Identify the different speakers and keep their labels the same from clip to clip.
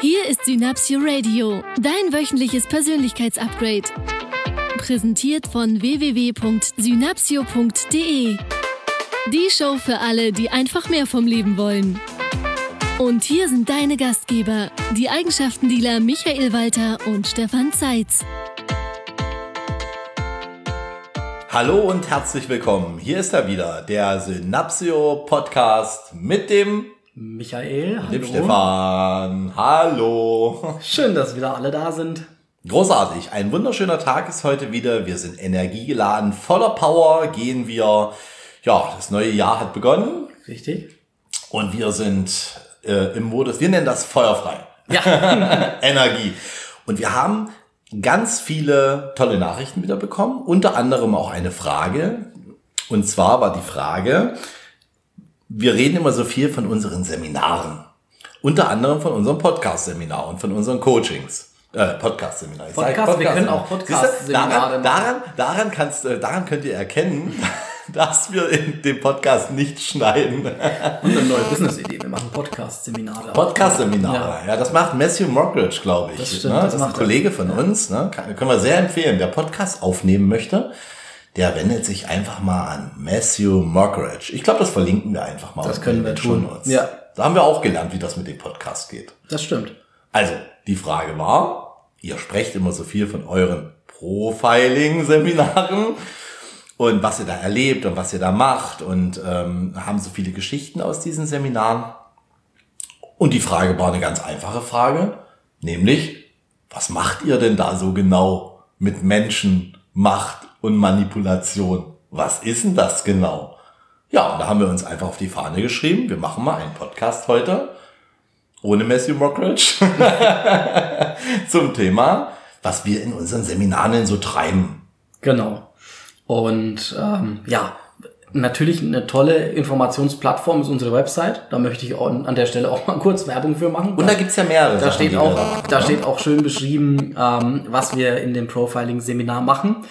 Speaker 1: Hier ist Synapsio Radio, dein wöchentliches Persönlichkeitsupgrade. Präsentiert von www.synapsio.de. Die Show für alle, die einfach mehr vom Leben wollen. Und hier sind deine Gastgeber, die Eigenschaftendealer Michael Walter und Stefan Zeitz.
Speaker 2: Hallo und herzlich willkommen. Hier ist er wieder, der Synapsio Podcast mit dem
Speaker 3: Michael,
Speaker 2: hallo. dem Stefan. Hallo.
Speaker 3: Schön, dass wieder alle da sind.
Speaker 2: Großartig. Ein wunderschöner Tag ist heute wieder. Wir sind energiegeladen, voller Power gehen wir. Ja, das neue Jahr hat begonnen.
Speaker 3: Richtig.
Speaker 2: Und wir sind äh, im Modus, wir nennen das feuerfrei.
Speaker 3: Ja.
Speaker 2: Energie. Und wir haben ganz viele tolle Nachrichten wieder bekommen. Unter anderem auch eine Frage. Und zwar war die Frage, wir reden immer so viel von unseren Seminaren. Unter anderem von unserem Podcast-Seminar und von unseren Coachings. Äh, Podcast-Seminar.
Speaker 3: Podcast, Podcast, wir können auch Podcast-Seminare
Speaker 2: daran, daran, daran, kannst, daran könnt ihr erkennen, dass wir in dem Podcast nicht schneiden. Und
Speaker 3: eine neue Business-Idee. Wir machen Podcast-Seminare.
Speaker 2: Podcast-Seminare, ja. ja. Das macht Matthew Mockridge, glaube ich.
Speaker 3: Das, stimmt,
Speaker 2: ne?
Speaker 3: das,
Speaker 2: das ist ein Kollege von uns. Ne? Kann, können wir sehr empfehlen. Wer Podcast aufnehmen möchte, der wendet sich einfach mal an Matthew Mockridge. Ich glaube, das verlinken wir einfach mal.
Speaker 3: Das können wir tun. Ja.
Speaker 2: Da haben wir auch gelernt, wie das mit dem Podcast geht.
Speaker 3: Das stimmt.
Speaker 2: Also, die Frage war, ihr sprecht immer so viel von euren Profiling-Seminaren und was ihr da erlebt und was ihr da macht und ähm, haben so viele Geschichten aus diesen Seminaren. Und die Frage war eine ganz einfache Frage, nämlich, was macht ihr denn da so genau mit Menschen, Macht und Manipulation? Was ist denn das genau? Ja, und da haben wir uns einfach auf die Fahne geschrieben, wir machen mal einen Podcast heute ohne Matthew Mockridge zum Thema, was wir in unseren Seminaren so treiben.
Speaker 3: Genau. Und ähm, ja, natürlich eine tolle Informationsplattform ist unsere Website. Da möchte ich an der Stelle auch mal kurz Werbung für machen.
Speaker 2: Und da gibt's ja mehrere.
Speaker 3: Da, steht, auch, da steht auch schön beschrieben, ähm, was wir in dem Profiling-Seminar machen.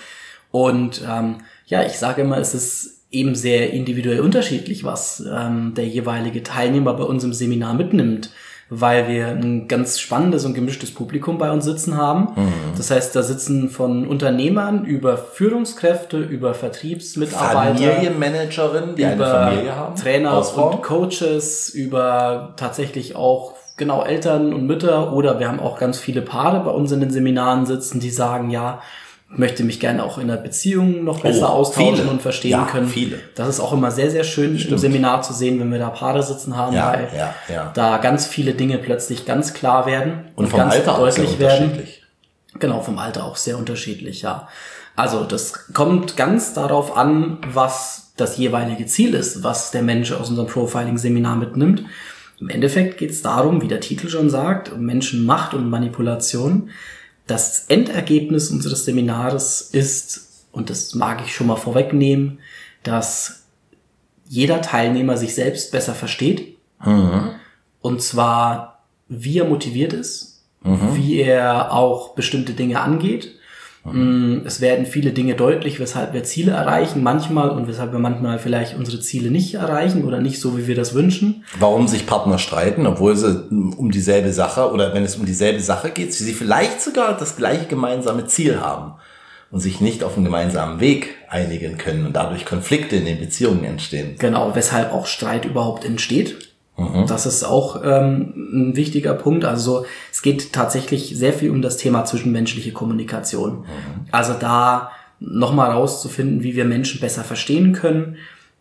Speaker 3: Und ähm, ja, ich sage immer, es ist eben sehr individuell unterschiedlich, was ähm, der jeweilige Teilnehmer bei uns im Seminar mitnimmt weil wir ein ganz spannendes und gemischtes Publikum bei uns sitzen haben. Mhm. Das heißt, da sitzen von Unternehmern über Führungskräfte, über Vertriebsmitarbeiter,
Speaker 2: Familienmanagerinnen, die
Speaker 3: über
Speaker 2: Familie haben,
Speaker 3: Trainer und Coaches, über tatsächlich auch genau Eltern und Mütter oder wir haben auch ganz viele Paare bei uns in den Seminaren sitzen, die sagen, ja, möchte mich gerne auch in der Beziehung noch besser oh, austauschen viele. und verstehen ja, können.
Speaker 2: Viele.
Speaker 3: Das ist auch immer sehr, sehr schön Stimmt. im Seminar zu sehen, wenn wir da Paare sitzen haben,
Speaker 2: ja,
Speaker 3: weil
Speaker 2: ja,
Speaker 3: da ganz viele Dinge plötzlich ganz klar werden
Speaker 2: und, und vom
Speaker 3: ganz
Speaker 2: Alter
Speaker 3: deutlich
Speaker 2: auch sehr
Speaker 3: werden. Genau, vom Alter auch sehr unterschiedlich, ja. Also das kommt ganz darauf an, was das jeweilige Ziel ist, was der Mensch aus unserem Profiling-Seminar mitnimmt. Im Endeffekt geht es darum, wie der Titel schon sagt, um Menschenmacht und Manipulation das Endergebnis unseres Seminars ist, und das mag ich schon mal vorwegnehmen, dass jeder Teilnehmer sich selbst besser versteht.
Speaker 2: Mhm.
Speaker 3: Und zwar, wie er motiviert ist, mhm. wie er auch bestimmte Dinge angeht Mhm. Es werden viele Dinge deutlich, weshalb wir Ziele erreichen manchmal und weshalb wir manchmal vielleicht unsere Ziele nicht erreichen oder nicht so, wie wir das wünschen.
Speaker 2: Warum sich Partner streiten, obwohl sie um dieselbe Sache oder wenn es um dieselbe Sache geht, sie vielleicht sogar das gleiche gemeinsame Ziel haben und sich nicht auf einen gemeinsamen Weg einigen können und dadurch Konflikte in den Beziehungen entstehen.
Speaker 3: Genau, weshalb auch Streit überhaupt entsteht. Mhm. Das ist auch ähm, ein wichtiger Punkt. Also es geht tatsächlich sehr viel um das Thema zwischenmenschliche Kommunikation. Mhm. Also da nochmal rauszufinden, wie wir Menschen besser verstehen können.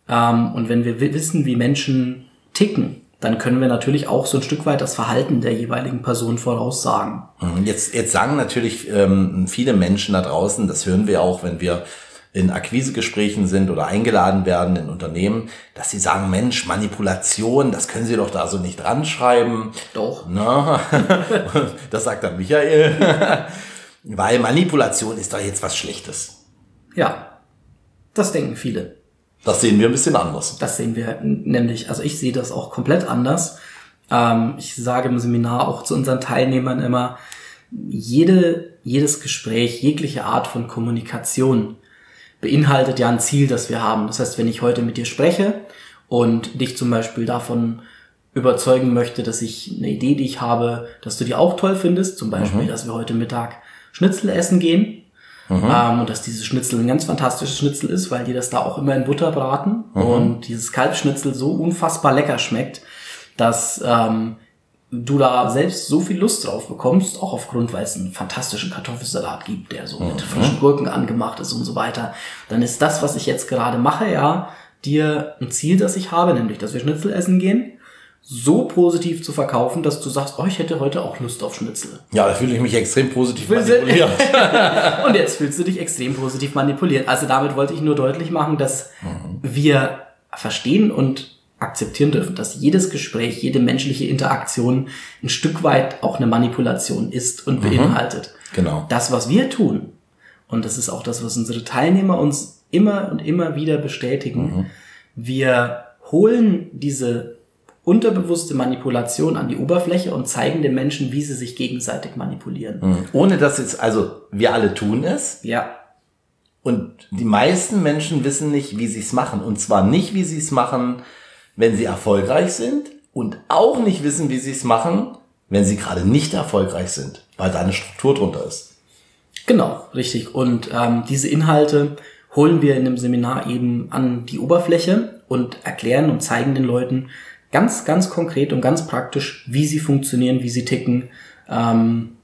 Speaker 3: Ähm, und wenn wir wissen, wie Menschen ticken, dann können wir natürlich auch so ein Stück weit das Verhalten der jeweiligen Person voraussagen.
Speaker 2: Mhm. Jetzt, jetzt sagen natürlich ähm, viele Menschen da draußen, das hören wir auch, wenn wir in Akquisegesprächen sind oder eingeladen werden in Unternehmen, dass sie sagen, Mensch, Manipulation, das können Sie doch da so nicht dran schreiben.
Speaker 3: Doch.
Speaker 2: Na, das sagt dann Michael. Weil Manipulation ist doch jetzt was Schlechtes.
Speaker 3: Ja, das denken viele.
Speaker 2: Das sehen wir ein bisschen anders.
Speaker 3: Das sehen wir nämlich, also ich sehe das auch komplett anders. Ähm, ich sage im Seminar auch zu unseren Teilnehmern immer, jede, jedes Gespräch, jegliche Art von Kommunikation beinhaltet ja ein Ziel, das wir haben. Das heißt, wenn ich heute mit dir spreche und dich zum Beispiel davon überzeugen möchte, dass ich eine Idee, die ich habe, dass du die auch toll findest. Zum Beispiel,
Speaker 2: Mhm.
Speaker 3: dass wir heute Mittag Schnitzel essen gehen. Ähm, und dass dieses Schnitzel ein ganz fantastisches Schnitzel ist, weil die das da auch immer in Butter braten.
Speaker 2: Mhm.
Speaker 3: Und dieses Kalbschnitzel so unfassbar lecker schmeckt, dass ähm, du da selbst so viel Lust drauf bekommst, auch aufgrund, weil es einen fantastischen Kartoffelsalat gibt, der so mit frischen Gurken angemacht ist und so weiter, dann ist das, was ich jetzt gerade mache, ja, dir ein Ziel, das ich habe, nämlich, dass wir Schnitzel essen gehen, so positiv zu verkaufen, dass du sagst, oh, ich hätte heute auch Lust auf Schnitzel.
Speaker 2: Ja, da fühle ich mich extrem positiv manipuliert.
Speaker 3: Und jetzt fühlst du dich extrem positiv manipuliert. Also damit wollte ich nur deutlich machen, dass wir verstehen und akzeptieren dürfen, dass jedes Gespräch, jede menschliche Interaktion ein Stück weit auch eine Manipulation ist und beinhaltet.
Speaker 2: Genau.
Speaker 3: Das, was wir tun, und das ist auch das, was unsere Teilnehmer uns immer und immer wieder bestätigen, wir holen diese unterbewusste Manipulation an die Oberfläche und zeigen den Menschen, wie sie sich gegenseitig manipulieren.
Speaker 2: Ohne dass jetzt, also wir alle tun es
Speaker 3: Ja,
Speaker 2: und die meisten Menschen wissen nicht, wie sie es machen. Und zwar nicht, wie sie es machen, wenn sie erfolgreich sind und auch nicht wissen, wie sie es machen, wenn sie gerade nicht erfolgreich sind, weil da eine Struktur drunter ist.
Speaker 3: Genau, richtig. Und ähm, diese Inhalte holen wir in dem Seminar eben an die Oberfläche und erklären und zeigen den Leuten ganz, ganz konkret und ganz praktisch, wie sie funktionieren, wie sie ticken. Ähm,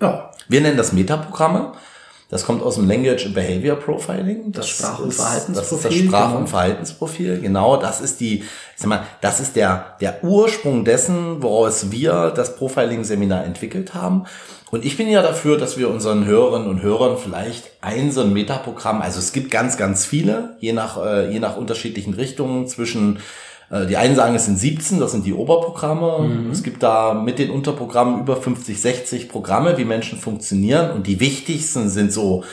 Speaker 3: Ja,
Speaker 2: Wir nennen das Metaprogramme. Das kommt aus dem Language and Behavior Profiling. Das,
Speaker 3: Sprach- und
Speaker 2: ist- Das ist das
Speaker 3: Verhaltensprofil,
Speaker 2: Sprach-
Speaker 3: genau.
Speaker 2: und Verhaltensprofil. Genau, das ist die, ich sag mal, das ist der, der Ursprung dessen, woraus wir das Profiling-Seminar entwickelt haben. Und ich bin ja dafür, dass wir unseren Hörerinnen und Hörern vielleicht ein so ein Metaprogramm, also es gibt ganz, ganz viele, je nach, äh, je nach unterschiedlichen Richtungen zwischen die einen sagen, es sind 17, das sind die Oberprogramme. Es gibt da mit den Unterprogrammen über 50, 60 Programme, wie Menschen funktionieren. Und die wichtigsten sind so,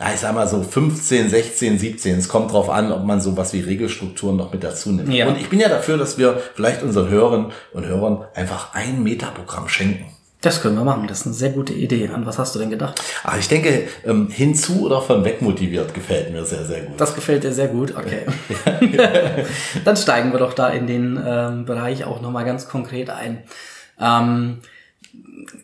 Speaker 2: ja, ich sag mal so 15, 16, 17. Es kommt drauf an, ob man sowas wie Regelstrukturen noch mit dazu nimmt.
Speaker 3: Ja.
Speaker 2: Und ich bin ja dafür, dass wir vielleicht unseren Hörern und Hörern einfach ein Metaprogramm schenken.
Speaker 3: Das können wir machen. Das ist eine sehr gute Idee. An was hast du denn gedacht?
Speaker 2: Ah, ich denke, ähm, hinzu oder von weg motiviert gefällt mir sehr, sehr gut.
Speaker 3: Das gefällt dir sehr gut. Okay. Dann steigen wir doch da in den ähm, Bereich auch nochmal ganz konkret ein. Ähm,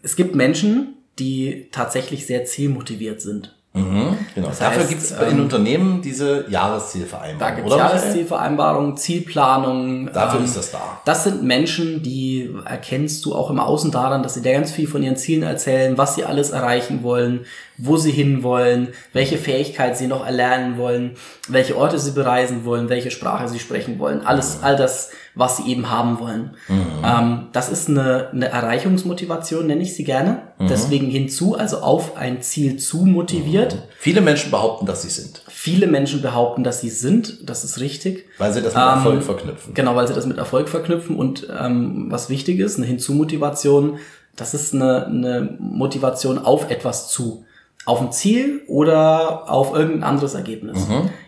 Speaker 3: es gibt Menschen, die tatsächlich sehr zielmotiviert sind.
Speaker 2: Mhm, genau.
Speaker 3: Das
Speaker 2: Dafür gibt es
Speaker 3: ähm,
Speaker 2: in Unternehmen diese
Speaker 3: Da
Speaker 2: Jahreszielvereinbarung,
Speaker 3: gibt es? Jahreszielvereinbarungen, Zielplanungen.
Speaker 2: Dafür
Speaker 3: ähm,
Speaker 2: ist das da.
Speaker 3: Das sind Menschen, die erkennst du auch im Außen daran, dass sie dir ganz viel von ihren Zielen erzählen, was sie alles erreichen wollen, wo sie hinwollen, welche Fähigkeit sie noch erlernen wollen, welche Orte sie bereisen wollen, welche Sprache sie sprechen wollen. Alles, all das, was sie eben haben wollen. Ähm, das ist eine, eine Erreichungsmotivation, nenne ich sie gerne. Deswegen hinzu, also auf ein Ziel zu motiviert.
Speaker 2: Viele Menschen behaupten, dass sie sind,
Speaker 3: Viele Menschen behaupten, dass sie sind. Das ist richtig.
Speaker 2: weil sie das mit
Speaker 3: Ähm,
Speaker 2: Erfolg verknüpfen.
Speaker 3: Genau, weil sie das mit Erfolg verknüpfen und ähm, was wichtig ist, eine Hinzumotivation, das ist eine, eine Motivation auf etwas zu. Auf ein Ziel oder auf irgendein anderes Ergebnis.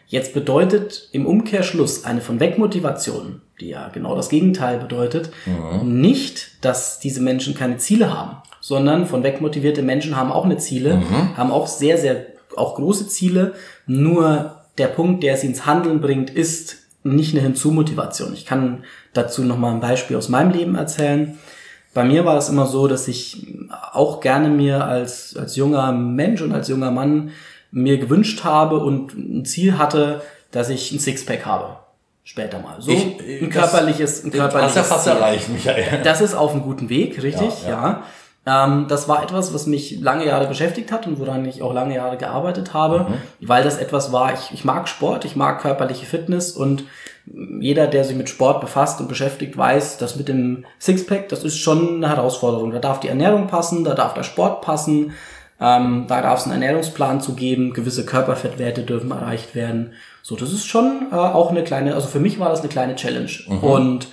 Speaker 3: Jetzt bedeutet im Umkehrschluss eine von weg Motivation, die ja genau das Gegenteil bedeutet, nicht, dass diese Menschen keine Ziele haben, sondern von weg motivierte Menschen haben auch eine Ziele, haben auch sehr, sehr, auch große Ziele, nur der Punkt, der sie ins Handeln bringt, ist nicht eine Hinzumotivation. Ich kann dazu nochmal ein Beispiel aus meinem Leben erzählen. Bei mir war es immer so, dass ich auch gerne mir als, als junger Mensch und als junger Mann mir gewünscht habe und ein Ziel hatte, dass ich ein Sixpack habe. Später mal. So
Speaker 2: Ich-
Speaker 3: ein
Speaker 2: das-
Speaker 3: körperliches, ein körperliches
Speaker 2: ja fast erreicht, Michael.
Speaker 3: Das ist auf einem guten Weg, richtig,
Speaker 2: Ja,
Speaker 3: ja. Ähm, das war etwas, was mich lange Jahre beschäftigt hat und woran ich auch lange Jahre gearbeitet habe, weil das etwas war, ich, ich mag Sport, ich mag körperliche Fitness und jeder, der sich mit Sport befasst und beschäftigt, weiß, dass mit dem Sixpack, das ist schon eine Herausforderung. Da darf die Ernährung passen, da darf der Sport passen, ähm, da darf es einen Ernährungsplan zu geben, gewisse Körperfettwerte dürfen erreicht werden. So, das ist schon äh, auch eine kleine, also für mich war das eine kleine Challenge. Und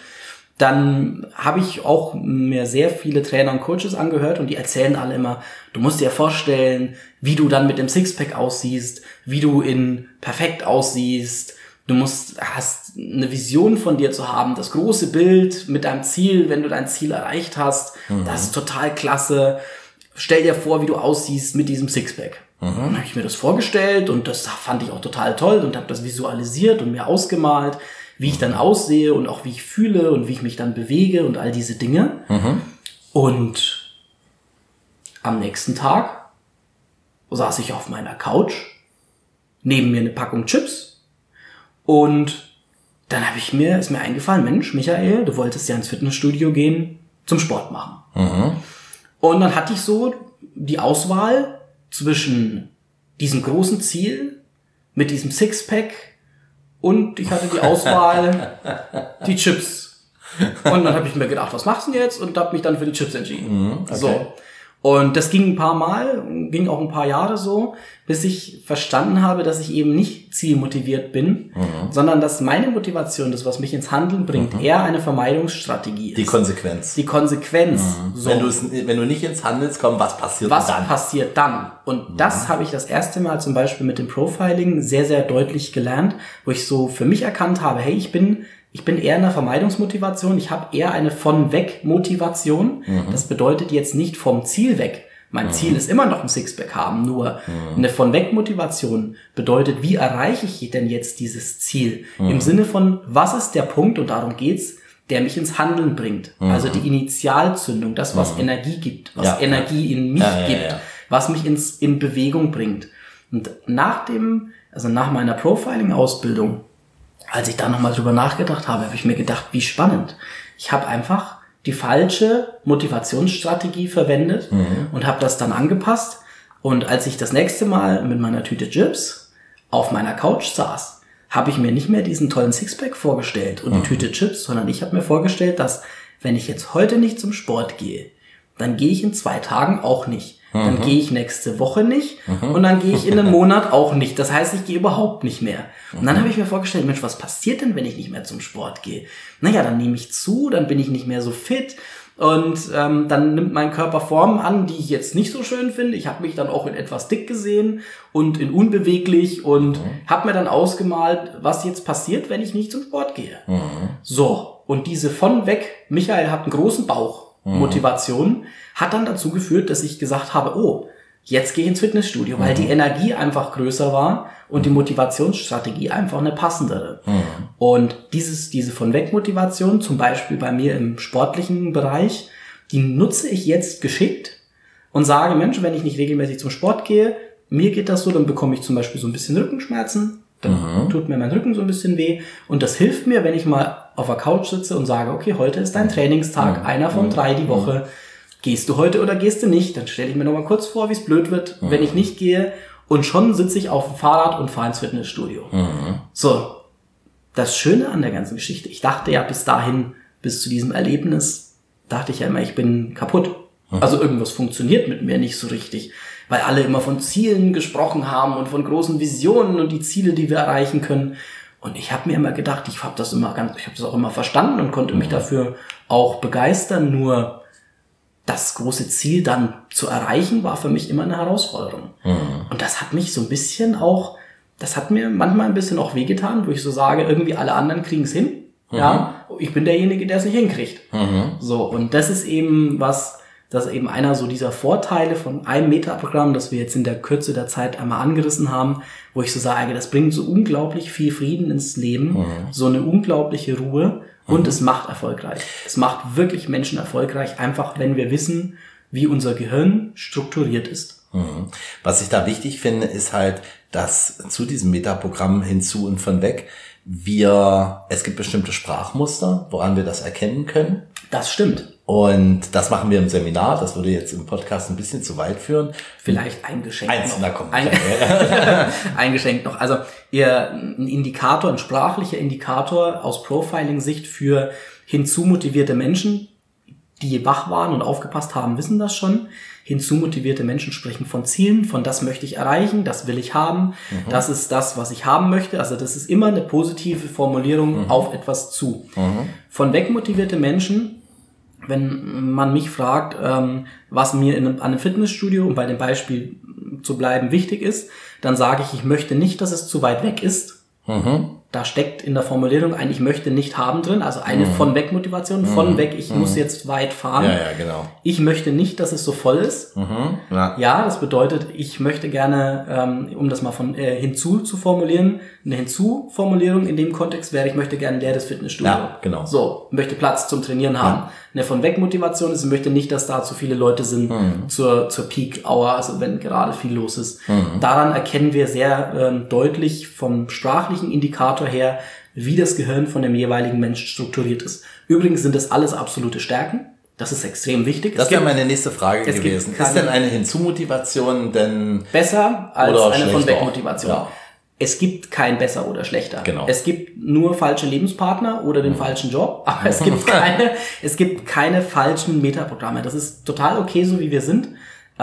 Speaker 3: dann habe ich auch mir sehr viele Trainer und Coaches angehört und die erzählen alle immer, du musst dir vorstellen, wie du dann mit dem Sixpack aussiehst, wie du in perfekt aussiehst. Du musst, hast eine Vision von dir zu haben, das große Bild mit deinem Ziel, wenn du dein Ziel erreicht hast. Das ist total klasse. Stell dir vor, wie du aussiehst mit diesem Sixpack. Dann habe ich mir das vorgestellt und das fand ich auch total toll und habe das visualisiert und mir ausgemalt, wie ich dann aussehe und auch wie ich fühle und wie ich mich dann bewege und all diese Dinge. Und am nächsten Tag saß ich auf meiner Couch, neben mir eine Packung Chips und dann habe ich mir, ist mir eingefallen, Mensch, Michael, du wolltest ja ins Fitnessstudio gehen zum Sport machen. Und dann hatte ich so die Auswahl zwischen diesem großen Ziel mit diesem Sixpack und ich hatte die Auswahl die Chips. Und dann habe ich mir gedacht, was machst du denn jetzt? Und habe mich dann für die Chips entschieden.
Speaker 2: okay.
Speaker 3: So. Und das ging ein paar Mal, ging auch ein paar Jahre so, bis ich verstanden habe, dass ich eben nicht zielmotiviert bin, sondern dass meine Motivation, das, was mich ins Handeln bringt, eher eine Vermeidungsstrategie ist.
Speaker 2: Die Konsequenz.
Speaker 3: Die Konsequenz. So.
Speaker 2: Wenn, wenn du nicht ins Handels kommst, was passiert
Speaker 3: Was
Speaker 2: dann?
Speaker 3: passiert dann? Und das habe ich das erste Mal zum Beispiel mit dem Profiling sehr, sehr deutlich gelernt, wo ich so für mich erkannt habe, hey, ich bin, ich bin eher in einer Vermeidungsmotivation, ich habe eher eine von weg Motivation. Das bedeutet jetzt nicht vom Ziel weg. Mein Ziel ist immer noch ein Sixpack haben, nur eine von weg Motivation bedeutet, wie erreiche ich denn jetzt dieses Ziel? Im Sinne von, was ist der Punkt, und darum geht's, der mich ins Handeln bringt. Also die Initialzündung, das, was Energie gibt, was
Speaker 2: Ja, ja.
Speaker 3: Energie in mich
Speaker 2: Ja, ja,
Speaker 3: gibt,
Speaker 2: ja.
Speaker 3: was mich ins, in Bewegung bringt. Und nach dem, also nach meiner Profiling-Ausbildung, als ich da nochmal drüber nachgedacht habe, habe ich mir gedacht, wie spannend. Ich habe einfach die falsche Motivationsstrategie verwendet und habe das dann angepasst. Und als ich das nächste Mal mit meiner Tüte Chips auf meiner Couch saß, habe ich mir nicht mehr diesen tollen Sixpack vorgestellt und die Tüte Chips, sondern ich habe mir vorgestellt, dass wenn ich jetzt heute nicht zum Sport gehe, dann gehe ich in zwei Tagen auch nicht. Dann gehe ich nächste Woche nicht und dann gehe ich in einem Monat auch nicht. Das heißt, ich gehe überhaupt nicht mehr. Und dann habe ich mir vorgestellt, Mensch, was passiert denn, wenn ich nicht mehr zum Sport gehe? Naja, dann nehme ich zu, dann bin ich nicht mehr so fit und ähm, dann nimmt mein Körper Formen an, die ich jetzt nicht so schön finde. Ich habe mich dann auch in etwas dick gesehen und in unbeweglich und habe mir dann ausgemalt, was jetzt passiert, wenn ich nicht zum Sport gehe. So, und diese von weg, Michael hat einen großen Bauch, Motivation, hat dann dazu geführt, dass ich gesagt habe, oh, jetzt gehe ich ins Fitnessstudio, weil die Energie einfach größer war und die Motivationsstrategie einfach eine passendere. Und dieses, diese von weg Motivation, zum Beispiel bei mir im sportlichen Bereich, die nutze ich jetzt geschickt und sage, Mensch, wenn ich nicht regelmäßig zum Sport gehe, mir geht das so, dann bekomme ich zum Beispiel so ein bisschen Rückenschmerzen, dann tut mir mein Rücken so ein bisschen weh und das hilft mir, wenn ich mal auf der Couch sitze und sage, okay, heute ist dein Trainingstag, einer von drei die Woche. Gehst du heute oder gehst du nicht? Dann stelle ich mir noch mal kurz vor, wie es blöd wird, wenn ich nicht gehe und schon sitze ich auf dem Fahrrad und fahre ins Fitnessstudio. So, das Schöne an der ganzen Geschichte, ich dachte ja bis dahin, bis zu diesem Erlebnis, dachte ich ja immer, ich bin kaputt. Also irgendwas funktioniert mit mir nicht so richtig, weil alle immer von Zielen gesprochen haben und von großen Visionen und die Ziele, die wir erreichen können. Und ich habe mir immer gedacht, ich habe das immer ganz, ich habe das auch immer verstanden und konnte mich dafür auch begeistern. Nur das große Ziel dann zu erreichen, war für mich immer eine Herausforderung. Und das hat mich so ein bisschen auch, das hat mir manchmal ein bisschen auch wehgetan, wo ich so sage, irgendwie alle anderen kriegen es hin. Ja, ich bin derjenige, der es nicht hinkriegt. So, und das ist eben was, das ist eben einer so dieser Vorteile von einem Metaprogramm, das wir jetzt in der Kürze der Zeit einmal angerissen haben, wo ich so sage, das bringt so unglaublich viel Frieden ins Leben, so eine unglaubliche Ruhe und es macht erfolgreich. Es macht wirklich Menschen erfolgreich, einfach wenn wir wissen, wie unser Gehirn strukturiert ist.
Speaker 2: Mhm. Was ich da wichtig finde, ist halt, dass zu diesem Metaprogramm hinzu und von weg wir, es gibt bestimmte Sprachmuster, woran wir das erkennen können.
Speaker 3: Das stimmt.
Speaker 2: Und das machen wir im Seminar. Das würde jetzt im Podcast ein bisschen zu weit führen.
Speaker 3: Vielleicht ein Geschenk
Speaker 2: Eins,
Speaker 3: noch.
Speaker 2: na komm.
Speaker 3: Ein, ein Geschenk noch. Also ihr, ein Indikator, ein sprachlicher Indikator aus Profiling-Sicht für hinzumotivierte Menschen, die wach waren und aufgepasst haben, wissen das schon. Hinzumotivierte Menschen sprechen von Zielen, von das möchte ich erreichen, das will ich haben, das ist das, was ich haben möchte. Also das ist immer eine positive Formulierung auf etwas zu. Von wegmotivierte Menschen wenn man mich fragt, ähm, was mir in einem, an einem Fitnessstudio, um bei dem Beispiel zu bleiben, wichtig ist, dann sage ich, ich möchte nicht, dass es zu weit weg ist. Da steckt in der Formulierung ein Ich möchte nicht haben drin, also eine
Speaker 2: Mhm.
Speaker 3: von weg Motivation, von weg, ich muss jetzt weit fahren.
Speaker 2: Ja, ja, genau.
Speaker 3: Ich möchte nicht, dass es so voll ist.
Speaker 2: Mhm. Ja.
Speaker 3: Ja, das bedeutet, ich möchte gerne, ähm, um das mal von äh, hinzu zu formulieren, eine Hinzu-Formulierung in dem Kontext wäre, ich möchte gerne ein leeres Fitnessstudio.
Speaker 2: Ja, genau.
Speaker 3: So, möchte Platz zum Trainieren haben. Eine von weg Motivation ist, ich möchte nicht, dass da zu viele Leute sind
Speaker 2: Mhm.
Speaker 3: zur, zur Peak-Hour, also wenn gerade viel los ist.
Speaker 2: Mhm.
Speaker 3: Daran erkennen wir sehr ähm, deutlich vom sprachlichen Indikator her, wie das Gehirn von dem jeweiligen Menschen strukturiert ist. Übrigens sind das alles absolute Stärken. Das ist extrem wichtig.
Speaker 2: Das wäre meine nächste Frage gewesen. Ist denn eine Hinzumotivation denn
Speaker 3: besser als
Speaker 2: Oder
Speaker 3: eine von. Weg-Motivation.
Speaker 2: Ja.
Speaker 3: Es gibt kein besser oder schlechter.
Speaker 2: Genau.
Speaker 3: Es gibt nur falsche Lebenspartner oder den falschen Job, aber es gibt keine, es gibt keine falschen Metaprogramme. Das ist total okay, so wie wir sind.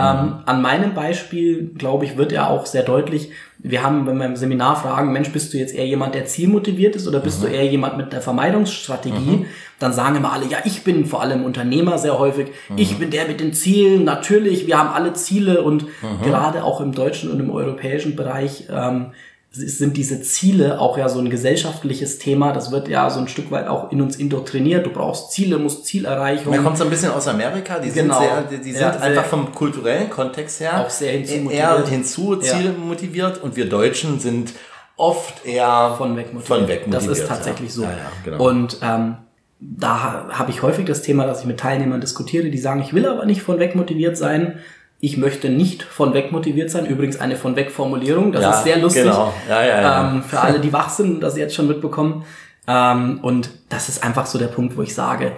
Speaker 3: Ähm, an meinem Beispiel, glaube ich, wird ja auch sehr deutlich, wir haben, wenn wir im Seminar fragen, Mensch, bist du jetzt eher jemand, der zielmotiviert ist oder bist du eher jemand mit der Vermeidungsstrategie, dann sagen immer alle, ja, ich bin vor allem Unternehmer sehr häufig, ich bin der mit den Zielen, natürlich, wir haben alle Ziele und gerade auch im deutschen und im europäischen Bereich ähm, sind diese Ziele auch ja so ein gesellschaftliches Thema. Das wird ja so ein Stück weit auch in uns indoktriniert. Du brauchst Ziele, musst Zielerreichung.
Speaker 2: Man kommt so ein bisschen aus Amerika, die
Speaker 3: Genau.
Speaker 2: sind, sehr, die, die sind
Speaker 3: Ja,
Speaker 2: einfach vom kulturellen Kontext her
Speaker 3: Auch sehr hinzumotiviert.
Speaker 2: eher hinzu,
Speaker 3: Ja.
Speaker 2: zielmotiviert und wir Deutschen sind oft eher
Speaker 3: von weg motiviert.
Speaker 2: Von weg
Speaker 3: das
Speaker 2: motiviert,
Speaker 3: ist tatsächlich
Speaker 2: ja.
Speaker 3: so.
Speaker 2: Ja, ja, genau.
Speaker 3: Und ähm, da ha- habe ich häufig das Thema, dass ich mit Teilnehmern diskutiere, die sagen, ich will aber nicht von weg motiviert sein. Ich möchte nicht von weg motiviert sein. Übrigens eine von weg Formulierung. Das
Speaker 2: Ja,
Speaker 3: ist sehr lustig.
Speaker 2: genau. Ja, ja, ja.
Speaker 3: Ähm, für alle, die wach sind und das jetzt schon mitbekommen. Ähm, und das ist einfach so der Punkt, wo ich sage,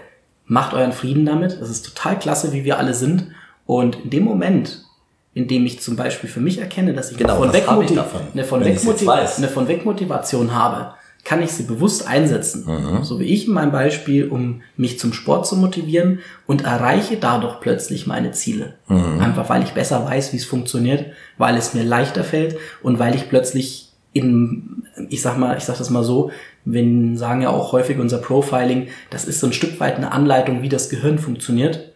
Speaker 3: macht euren Frieden damit. Das ist total klasse, wie wir alle sind. Und in dem Moment, in dem ich zum Beispiel für mich erkenne, dass ich
Speaker 2: Genau,
Speaker 3: eine, von weg Motiv-
Speaker 2: davon,
Speaker 3: eine, von weg
Speaker 2: ich's jetzt
Speaker 3: Motiv-
Speaker 2: weiß?
Speaker 3: eine von Wegmotivation habe, kann ich sie bewusst einsetzen.
Speaker 2: Mhm.
Speaker 3: So wie ich in meinem Beispiel, um mich zum Sport zu motivieren und erreiche dadurch plötzlich meine Ziele.
Speaker 2: Mhm.
Speaker 3: Einfach weil ich besser weiß, wie es funktioniert, weil es mir leichter fällt und weil ich plötzlich in, ich sag mal, ich sag das mal so, wir sagen ja auch häufig unser Profiling, das ist so ein Stück weit eine Anleitung, wie das Gehirn funktioniert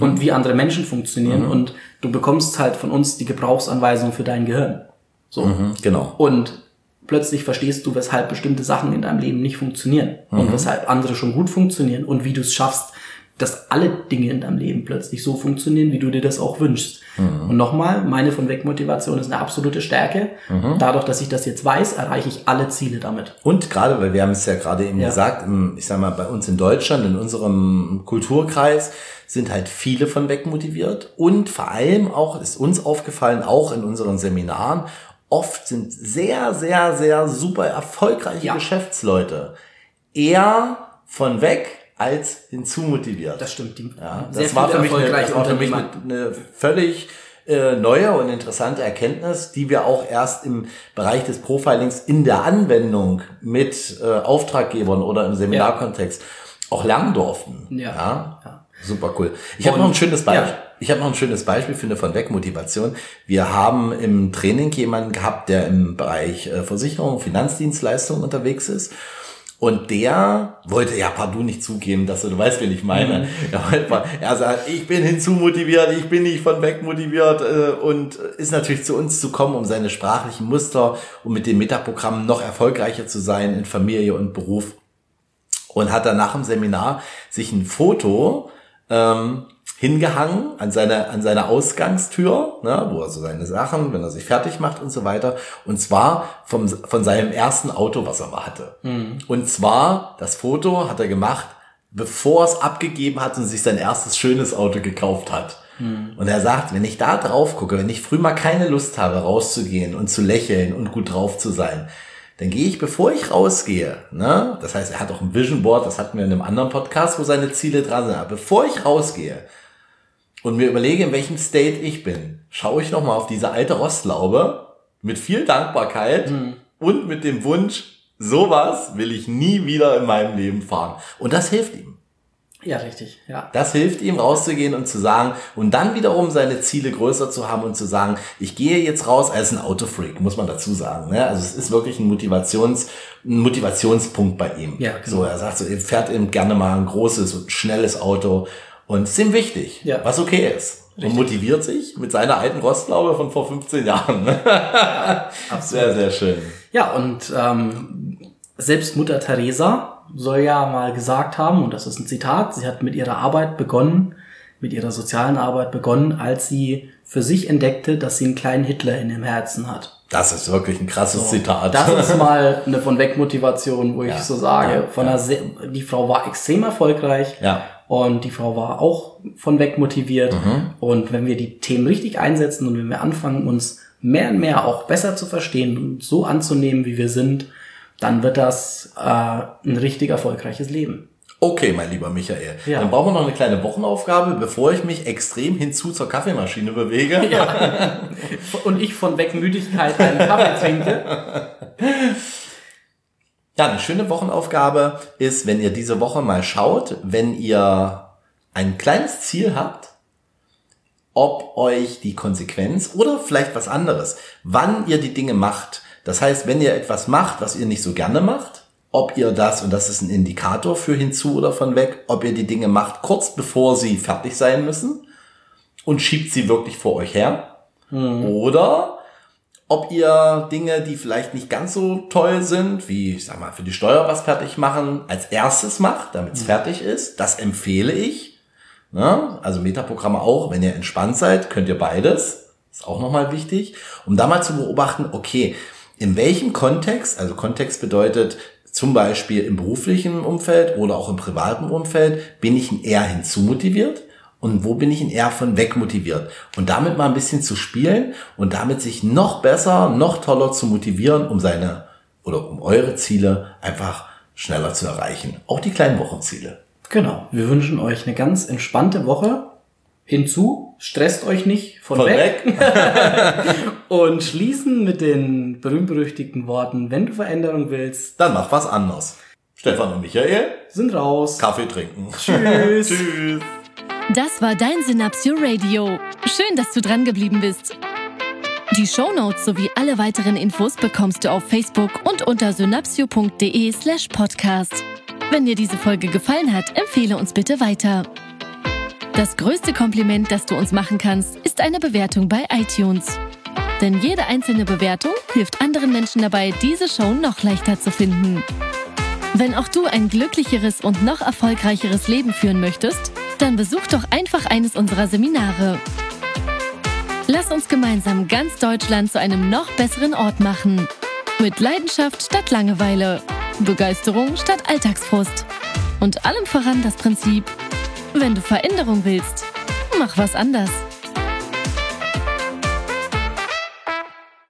Speaker 3: und wie andere Menschen funktionieren und du bekommst halt von uns die Gebrauchsanweisung für dein Gehirn. So.
Speaker 2: Mhm, genau.
Speaker 3: Und plötzlich verstehst du, weshalb bestimmte Sachen in deinem Leben nicht funktionieren und weshalb andere schon gut funktionieren und wie du es schaffst, dass alle Dinge in deinem Leben plötzlich so funktionieren, wie du dir das auch wünschst. Und nochmal, meine von weg Motivation ist eine absolute Stärke. Dadurch, dass ich das jetzt weiß, erreiche ich alle Ziele damit.
Speaker 2: Und gerade, weil wir haben es ja gerade eben
Speaker 3: Ja.
Speaker 2: gesagt, ich sag mal, bei uns in Deutschland, in unserem Kulturkreis, sind halt viele von weg motiviert. Und vor allem auch, ist uns aufgefallen, auch in unseren Seminaren, oft sind sehr, sehr, sehr super erfolgreiche
Speaker 3: Ja.
Speaker 2: Geschäftsleute eher von weg als hinzumotiviert.
Speaker 3: Das stimmt. Die
Speaker 2: Ja, das war für mich, eine, das war für mich eine, völlig äh, neue und interessante Erkenntnis, die wir auch erst im Bereich des Profilings in der Anwendung mit äh, Auftraggebern oder im Seminarkontext auch lernen durften.
Speaker 3: Ja. Ja.
Speaker 2: Super cool. Ich habe noch ein schönes Beispiel. Ich habe noch ein schönes Beispiel für eine von weg Motivation. Wir haben im Training jemanden gehabt, der im Bereich äh, Versicherung, Finanzdienstleistungen unterwegs ist. Und der wollte ja partout nicht zugeben, dass du, du weißt, wen ich meine. Er, mal, er sagt, ich bin hinzumotiviert, ich bin nicht von weg motiviert äh, und ist natürlich zu uns zu kommen, um seine sprachlichen Muster, um mit den Metaprogrammen noch erfolgreicher zu sein in Familie und Beruf und hat dann nach dem Seminar sich ein Foto ähm, hingehangen an seine, an seine Ausgangstür, ne, wo er so seine Sachen, wenn er sich fertig macht und so weiter. Und zwar vom, von seinem ersten Auto, was er mal hatte. Und zwar, das Foto hat er gemacht, bevor er es abgegeben hat und sich sein erstes schönes Auto gekauft hat. Und er sagt, wenn ich da drauf gucke, wenn ich früh mal keine Lust habe, rauszugehen und zu lächeln und gut drauf zu sein, dann gehe ich, bevor ich rausgehe, ne, das heißt, er hat auch ein Vision Board, das hatten wir in einem anderen Podcast, wo seine Ziele dran sind, aber bevor ich rausgehe und mir überlege, in welchem State ich bin, schaue ich nochmal auf diese alte Rostlaube mit viel Dankbarkeit und mit dem Wunsch, sowas will ich nie wieder in meinem Leben fahren. Und das hilft ihm.
Speaker 3: Ja, richtig. Ja.
Speaker 2: Das hilft ihm rauszugehen und zu sagen und dann wiederum seine Ziele größer zu haben und zu sagen, ich gehe jetzt raus als ein Autofreak, muss man dazu sagen. Ne? Also es ist wirklich ein Motivations, ein Motivationspunkt bei ihm.
Speaker 3: Ja, genau.
Speaker 2: So, er sagt so, er fährt eben gerne mal ein großes und schnelles Auto und ist ihm wichtig,
Speaker 3: Ja.
Speaker 2: was okay ist. Und motiviert sich mit seiner alten Rostlaube von vor 15 Jahren.
Speaker 3: Absolut.
Speaker 2: sehr, sehr schön.
Speaker 3: Ja, und ähm, selbst Mutter Teresa soll ja mal gesagt haben, und das ist ein Zitat, sie hat mit ihrer Arbeit begonnen, mit ihrer sozialen Arbeit begonnen, als sie für sich entdeckte, dass sie einen kleinen Hitler in dem Herzen hat.
Speaker 2: Das ist wirklich ein krasses Zitat.
Speaker 3: Das ist mal eine von weg Motivation, wo
Speaker 2: Ja.
Speaker 3: ich so sage,
Speaker 2: Ja.
Speaker 3: von
Speaker 2: Ja.
Speaker 3: einer sehr, die Frau war extrem erfolgreich.
Speaker 2: Ja.
Speaker 3: Und die Frau war auch von weg motiviert.
Speaker 2: Mhm.
Speaker 3: Und wenn wir die Themen richtig einsetzen und wenn wir anfangen, uns mehr und mehr auch besser zu verstehen und so anzunehmen, wie wir sind, dann wird das äh, ein richtig erfolgreiches Leben.
Speaker 2: Okay, mein lieber Michael.
Speaker 3: Ja.
Speaker 2: Dann brauchen wir noch eine kleine Wochenaufgabe, bevor ich mich extrem hinzu zur Kaffeemaschine bewege.
Speaker 3: Und ich von Wegmüdigkeit einen Kaffee trinke.
Speaker 2: Ja, eine schöne Wochenaufgabe ist, wenn ihr diese Woche mal schaut, wenn ihr ein kleines Ziel habt, ob euch die Konsequenz oder vielleicht was anderes, wann ihr die Dinge macht. Das heißt, wenn ihr etwas macht, was ihr nicht so gerne macht, ob ihr das, und das ist ein Indikator für hinzu oder von weg, ob ihr die Dinge macht kurz bevor sie fertig sein müssen und schiebt sie wirklich vor euch her. Oder ob ihr Dinge, die vielleicht nicht ganz so toll sind, wie, ich sag mal, für die Steuer was fertig machen, als erstes macht, damit es fertig ist. Das empfehle ich. Ne? Also Metaprogramme auch, wenn ihr entspannt seid, könnt ihr beides. Ist auch nochmal wichtig. Um da mal zu beobachten, okay, in welchem Kontext, also Kontext bedeutet zum Beispiel im beruflichen Umfeld oder auch im privaten Umfeld, bin ich eher hinzumotiviert und wo bin ich in eher von weg motiviert. Und damit mal ein bisschen zu spielen und damit sich noch besser, noch toller zu motivieren, um seine oder um eure Ziele einfach schneller zu erreichen. Auch die kleinen Wochenziele.
Speaker 3: Genau. Wir wünschen euch eine ganz entspannte Woche. Hinzu, stresst euch nicht von,
Speaker 2: Von
Speaker 3: weg.
Speaker 2: weg.
Speaker 3: Und schließen mit den berühmt-berüchtigten Worten, wenn du Veränderung willst,
Speaker 2: Dann mach was anderes. Stefan und Michael,
Speaker 3: sind raus.
Speaker 2: Kaffee trinken.
Speaker 3: Tschüss.
Speaker 2: Tschüss.
Speaker 1: Das war dein Synapsio Radio. Schön, dass du dran geblieben bist. Die Shownotes sowie alle weiteren Infos bekommst du auf Facebook und unter synapsio.de slash podcast. Wenn dir diese Folge gefallen hat, empfehle uns bitte weiter. Das größte Kompliment, das du uns machen kannst, ist eine Bewertung bei iTunes. Denn jede einzelne Bewertung hilft anderen Menschen dabei, diese Show noch leichter zu finden. Wenn auch du ein glücklicheres und noch erfolgreicheres Leben führen möchtest, dann besuch doch einfach eines unserer Seminare. Lass uns gemeinsam ganz Deutschland zu einem noch besseren Ort machen. Mit Leidenschaft statt Langeweile, Begeisterung statt Alltagsfrust und allem voran das Prinzip, wenn du Veränderung willst, mach was anders.